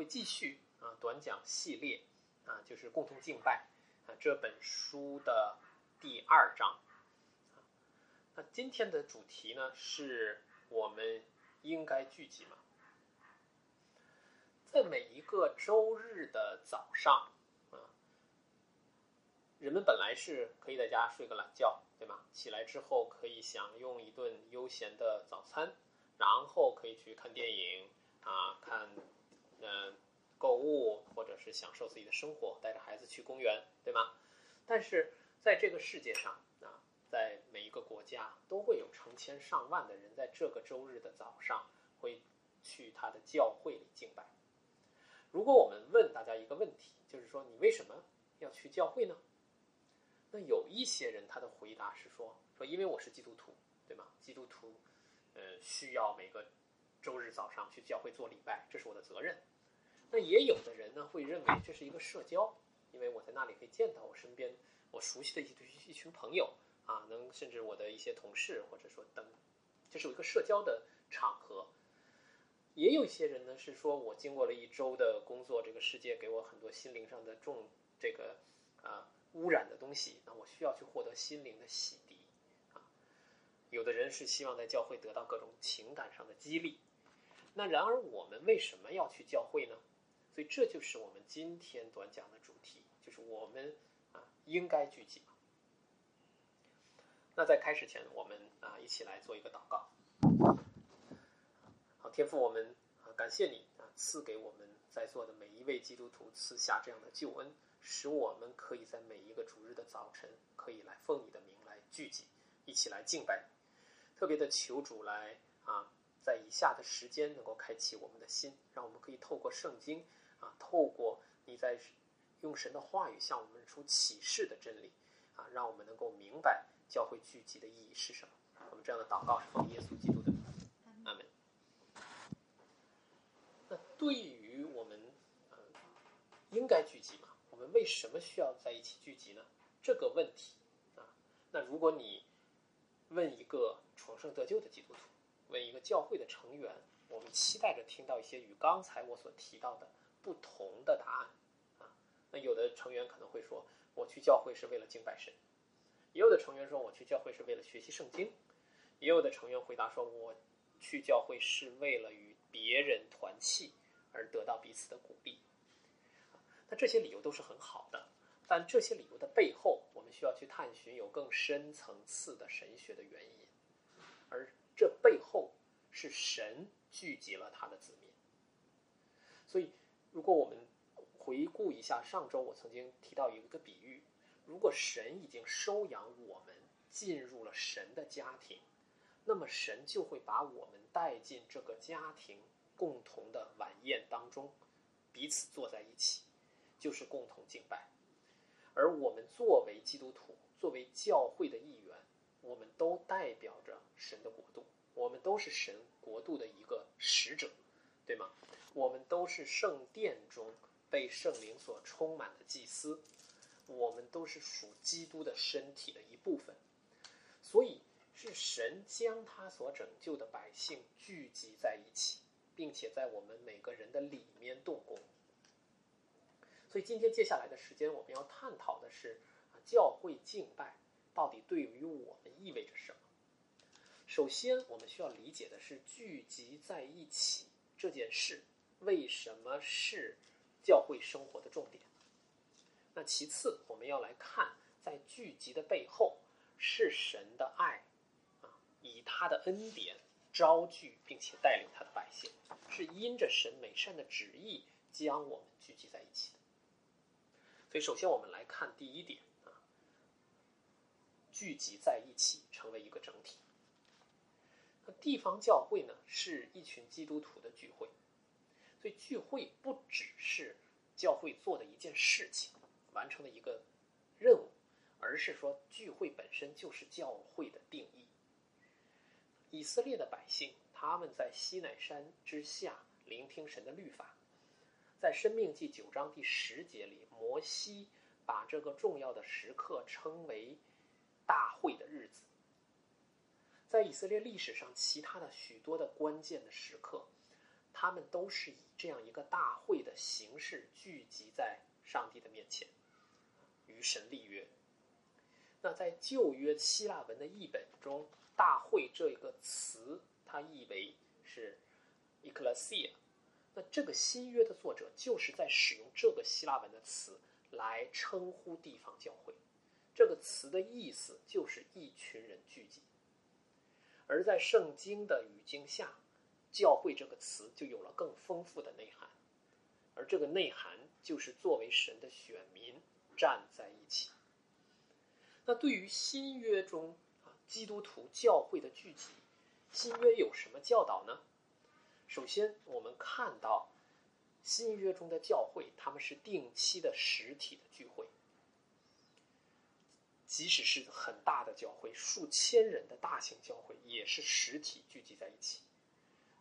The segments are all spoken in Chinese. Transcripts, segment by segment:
会继续啊短讲系列啊，就是共同敬拜啊这本书的第二章。那今天的主题呢，是我们应该聚集吗？在每一个周日的早上啊，人们本来是可以在家睡个懒觉，对吗？起来之后可以享用一顿悠闲的早餐，然后可以去看电影啊，看，享受自己的生活，带着孩子去公园，对吗？但是在这个世界上啊，在每一个国家都会有成千上万的人在这个周日的早上会去他的教会里敬拜。如果我们问大家一个问题，就是说你为什么要去教会呢？那有一些人他的回答是说说因为我是基督徒，对吗？基督徒，呃，需要每个周日早上去教会做礼拜，这是我的责任。那也有的人呢会认为这是一个社交，因为我在那里可以见到我身边我熟悉的一一群朋友啊，能甚至我的一些同事，或者说等，这是一个社交的场合。也有一些人呢，是说我经过了一周的工作，这个世界给我很多心灵上的重这个啊污染的东西，那我需要去获得心灵的洗涤啊。有的人是希望在教会得到各种情感上的激励。那然而我们为什么要去教会呢？所以这就是我们今天短讲的主题，就是我们啊应该聚集。那在开始前，我们啊一起来做一个祷告。好，天父，我们啊感谢你啊赐给我们在座的每一位基督徒赐下这样的救恩，使我们可以在每一个主日的早晨可以来奉你的名来聚集，一起来敬拜。特别的求主来啊，在以下的时间能够开启我们的心，让我们可以透过圣经啊，透过你在用神的话语向我们出启示的真理啊，让我们能够明白教会聚集的意义是什么。我们这样的祷告是奉耶稣基督的。那对于我们，呃，应该聚集吗？我们为什么需要在一起聚集呢？这个问题啊，那如果你问一个重生得救的基督徒，问一个教会的成员，我们期待着听到一些与刚才我所提到的不同的答案。啊。那有的成员可能会说，我去教会是为了敬拜神；也有的成员说，我去教会是为了学习圣经；也有的成员回答说，我去教会是为了与别人团契而得到彼此的鼓励，那这些理由都是很好的，但这些理由的背后，我们需要去探寻有更深层次的神学的原因，而这背后是神聚集了他的子民。所以，如果我们回顾一下上周我曾经提到一个比喻，如果神已经收养我们进入了神的家庭。那么神就会把我们带进这个家庭共同的晚宴当中，彼此坐在一起，就是共同敬拜。而我们作为基督徒，作为教会的一员，我们都代表着神的国度，我们都是神国度的一个使者，对吗？我们都是圣殿中被圣灵所充满的祭司，我们都是属基督的身体的一部分，所以。是神将他所拯救的百姓聚集在一起，并且在我们每个人的里面动工。所以今天接下来的时间，我们要探讨的是，教会敬拜到底对于我们意味着什么？首先，我们需要理解的是聚集在一起这件事为什么是教会生活的重点。那其次，我们要来看在聚集的背后是神的爱啊。以他的恩典招聚并且带领他的百姓，是因着神美善的旨意将我们聚集在一起。所以，首先我们来看第一点，聚集在一起成为一个整体。那地方教会呢，是一群基督徒的聚会，所以聚会不只是教会做的一件事情，完成的一个任务，而是说聚会本身就是教会的定义。以色列的百姓，他们在西奈山之下聆听神的律法。在《生命记》九章第十节里，摩西把这个重要的时刻称为“大会的日子”。在以色列历史上，其他的许多的关键的时刻，他们都是以这样一个大会的形式聚集在上帝的面前，与神立约。那在旧约希腊文的译本中，“大会”这个词，它译为是 “ecclesia”。那这个新约的作者就是在使用这个希腊文的词来称呼地方教会。这个词的意思就是一群人聚集。而在圣经的语境下，“教会”这个词就有了更丰富的内涵，而这个内涵就是作为神的选民站在一起。那对于新约中啊基督徒教会的聚集，新约有什么教导呢？首先，我们看到新约中的教会，他们是定期的实体的聚会，即使是很大的教会，数千人的大型教会，也是实体聚集在一起。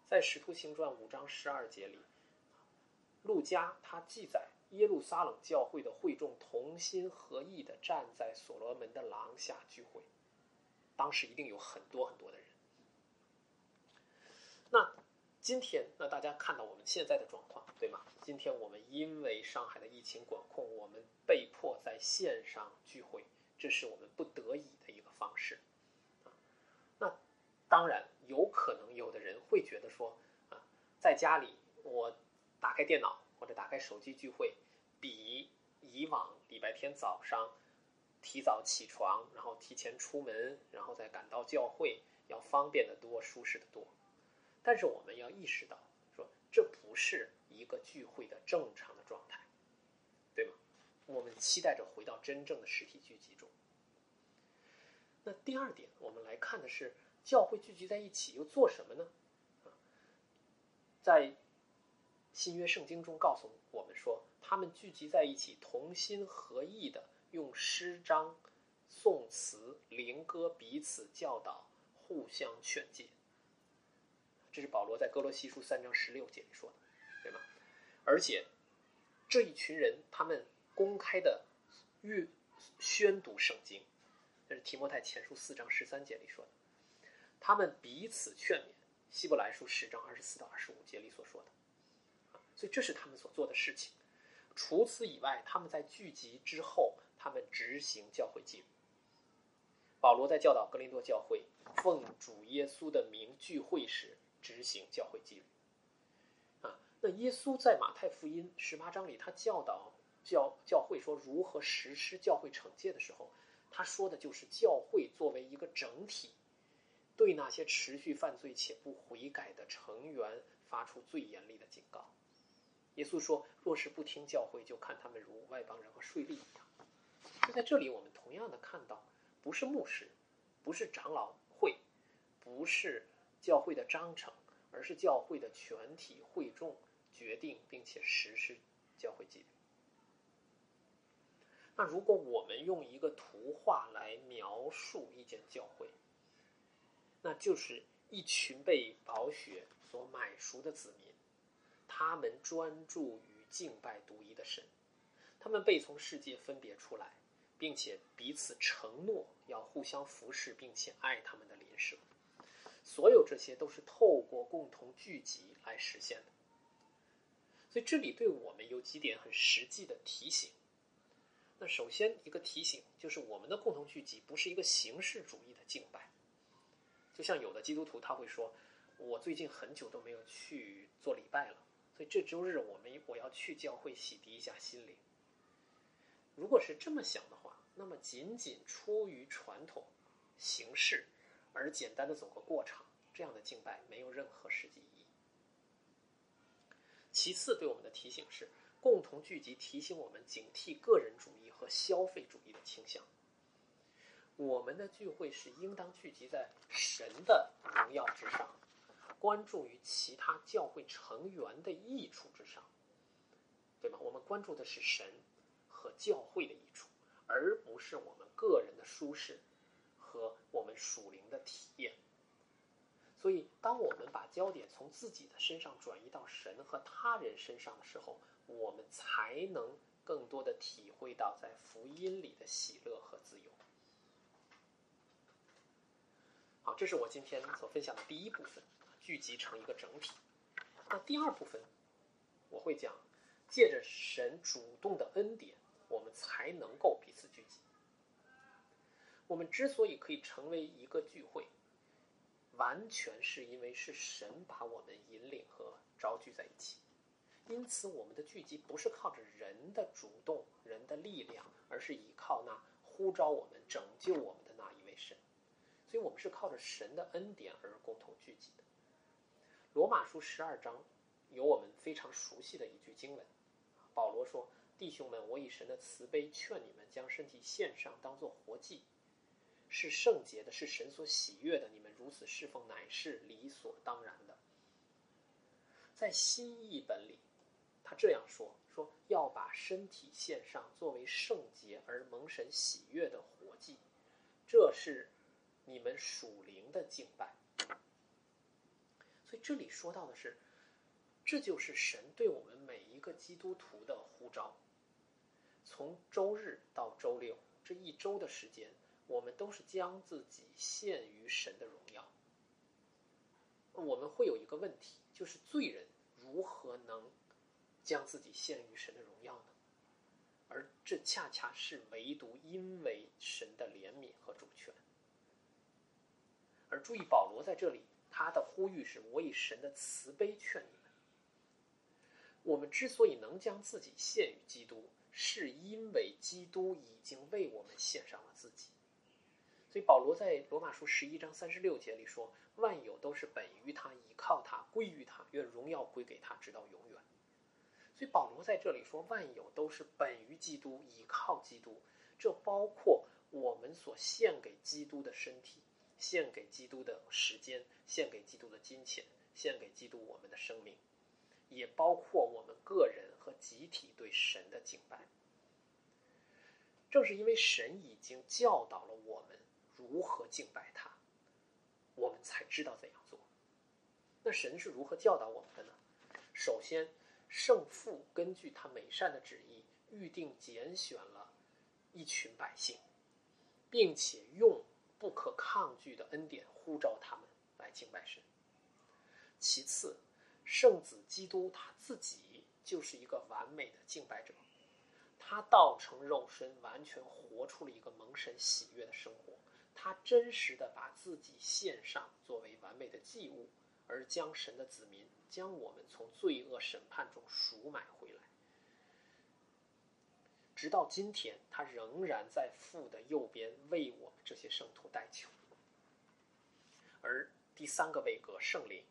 在《使徒行传》五章十二节里，路加他记载。耶路撒冷教会的会众同心合意的站在所罗门的廊下聚会，当时一定有很多很多的人。那今天，那大家看到我们现在的状况，对吗？今天我们因为上海的疫情管控，我们被迫在线上聚会，这是我们不得已的一个方式。那当然有可能有的人会觉得说，啊，在家里我打开电脑。或者打开手机聚会，比以往礼拜天早上提早起床，然后提前出门，然后再赶到教会要方便的多，舒适的多。但是我们要意识到，说这不是一个聚会的正常的状态，我们期待着回到真正的实体聚集中。那第二点，我们来看的是教会聚集在一起又做什么呢？在。新约圣经中告诉我们说，他们聚集在一起，同心合意的用诗章、颂词、灵歌彼此教导，互相劝诫。这是保罗在哥罗西书三章十六节里说的，对吗？而且这一群人，他们公开的阅宣读圣经，这是提摩太前书四章十三节里说的。他们彼此劝勉，希伯来书十章二十四到二十五节里所说的。所以这是他们所做的事情。除此以外，他们在聚集之后，他们执行教会纪律。保罗在教导格林多教会，奉主耶稣的名聚会时执行教会纪律。啊，那耶稣在马太福音十八章里，他教导教教会说如何实施教会惩戒的时候，他说的就是教会作为一个整体，对那些持续犯罪且不悔改的成员发出最严厉的警告。耶稣说：“若是不听教会，就看他们如外邦人和税吏一样。”就在这里，我们同样的看到，不是牧师，不是长老会，不是教会的章程，而是教会的全体会众决定并且实施教会纪律。那如果我们用一个图画来描述一间教会，那就是一群被宝血所买赎的子民。他们专注于敬拜独一的神，他们被从世界分别出来，并且彼此承诺要互相服侍，并且爱他们的邻舍。所有这些都是透过共同聚集来实现的。所以这里对我们有几点很实际的提醒。那首先一个提醒就是，我们的共同聚集不是一个形式主义的敬拜。就像有的基督徒他会说：“我最近很久都没有去做礼拜了。”所以这周日我们我要去教会洗涤一下心灵。如果是这么想的话，那么仅仅出于传统形式而简单的走个过场，这样的敬拜没有任何实际意义。其次，对我们的提醒是，共同聚集提醒我们警惕个人主义和消费主义的倾向。我们的聚会是应当聚集在神的荣耀之上。关注于其他教会成员的益处之上，对吗？我们关注的是神和教会的益处，而不是我们个人的舒适和我们属灵的体验。所以，当我们把焦点从自己的身上转移到神和他人身上的时候，我们才能更多的体会到在福音里的喜乐和自由。好，这是我今天所分享的第一部分。聚集成一个整体。那第二部分，我会讲，借着神主动的恩典，我们才能够彼此聚集。我们之所以可以成为一个聚会，完全是因为是神把我们引领和招聚在一起。因此，我们的聚集不是靠着人的主动、人的力量，而是依靠那呼召我们、拯救我们的那一位神。所以，我们是靠着神的恩典而共同聚集的。罗马书十二章有我们非常熟悉的一句经文，保罗说：“弟兄们，我以神的慈悲劝你们，将身体献上，当作活祭。”是圣洁的，是神所喜悦的。你们如此侍奉，乃是理所当然的。在新译本里，他这样说：说要把身体献上，作为圣洁而蒙神喜悦的活祭，这是你们属灵的敬拜。所以这里说到的是，这就是神对我们每一个基督徒的呼召。从周日到周六这一周的时间。我们都是将自己献于神的荣耀。我们会有一个问题，就是罪人如何能将自己献于神的荣耀呢？而这恰恰是唯独因为神的怜悯和主权。而注意，保罗在这里他的呼吁是：“我以神的慈悲劝你们。”我们之所以能将自己献于基督，是因为基督已经为我们献上了自己。所以保罗在罗马书十一章三十六节里说：“万有都是本于他，倚靠他，归于他，愿荣耀归给他，直到永远。”所以保罗在这里说：“万有都是本于基督，倚靠基督。”这包括我们所献给基督的身体，献给基督的时间，献给基督的金钱，献给基督我们的生命，也包括我们个人和集体对神的敬拜。正是因为神已经教导了我们。如何敬拜他，我们才知道怎样做。那神是如何教导我们的呢？首先，圣父根据他美善的旨意，预定拣选了一群百姓，并且用不可抗拒的恩典呼召他们来敬拜神。其次，圣子基督他自己就是一个完美的敬拜者，他道成肉身，完全活出了一个蒙神喜悦的生活。他真实的把自己献上作为完美的祭物，而将神的子民将我们从罪恶审判中赎买回来。直到今天，他仍然在父的右边为我们这些圣徒代求。而第三个位格圣灵，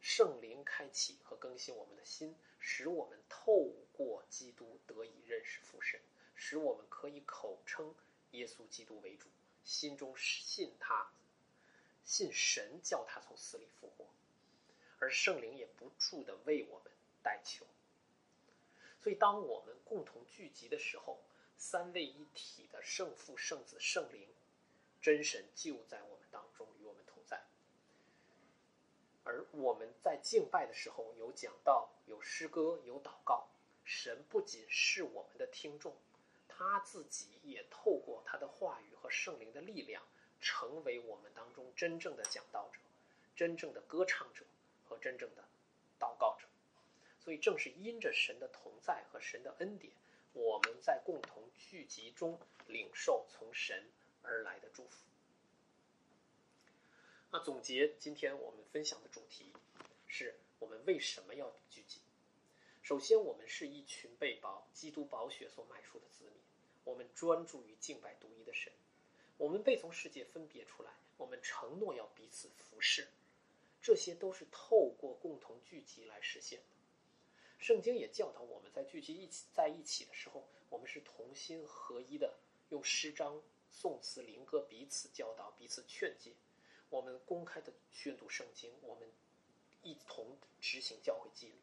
圣灵开启和更新我们的心，使我们透过基督得以认识父神，使我们可以口称耶稣基督为主。心中信他，信神叫他从死里复活，而圣灵也不住的为我们代求。所以，当我们共同聚集的时候，三位一体的圣父、圣子、圣灵，真神就在我们当中与我们同在。而我们在敬拜的时候，有讲道、有诗歌、有祷告，神不仅是我们的听众。他自己也透过他的话语和圣灵的力量，成为我们当中真正的讲道者、真正的歌唱者和真正的祷告者。所以，正是因着神的同在和神的恩典，我们在共同聚集中领受从神而来的祝福。那总结今天我们分享的主题，是我们为什么要聚集？首先，我们是一群被宝基督宝血所买赎的子民。我们专注于敬拜独一的神，我们被从世界分别出来，我们承诺要彼此服侍，这些都是透过共同聚集来实现的。圣经也教导我们在聚集一起在一起的时候，我们是同心合一的，用诗章、颂词、灵歌彼此教导、彼此劝诫。我们公开的宣读圣经，我们一同执行教会纪律。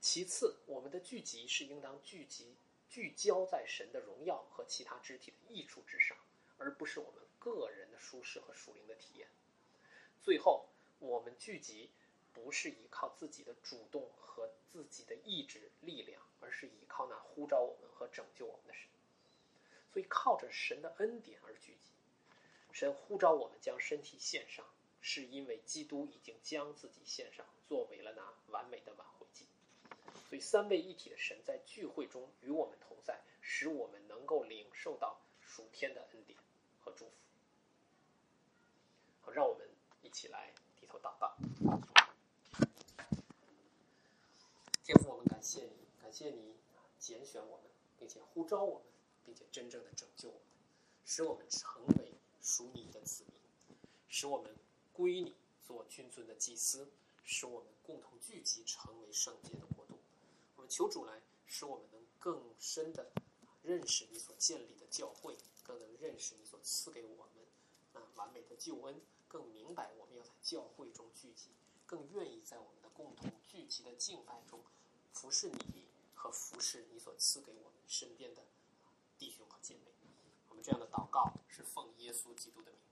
其次，我们的聚集是应当聚集。聚焦在神的荣耀和其他肢体的益处之上，而不是我们个人的舒适和属灵的体验。最后，我们聚集不是依靠自己的主动和自己的意志力量，而是依靠那呼召我们和拯救我们的神。所以，靠着神的恩典而聚集。神呼召我们将身体献上，是因为基督已经将自己献上。作为了那完美的挽回祭。所以，三位一体的神在聚会中与我们同在，使我们能够领受到属天的恩典和祝福。好，让我们一起来爸爸。天父，我们感谢你，感谢你拣选我们，并且呼召我们，并且真正的拯救我们，使我们成为属你的子民，使我们归你做君尊的祭司，使我们共同聚集成为圣洁的国度。我们求主来，使我们能更深的认识你所建立的教会，更能认识你所赐给我们那完美的救恩，更明白我们要在教会中聚集，更愿意在我们的共同聚集的敬拜中服侍你和服侍你所赐给我们身边的弟兄和姐妹。我们这样的祷告是奉耶稣基督的名。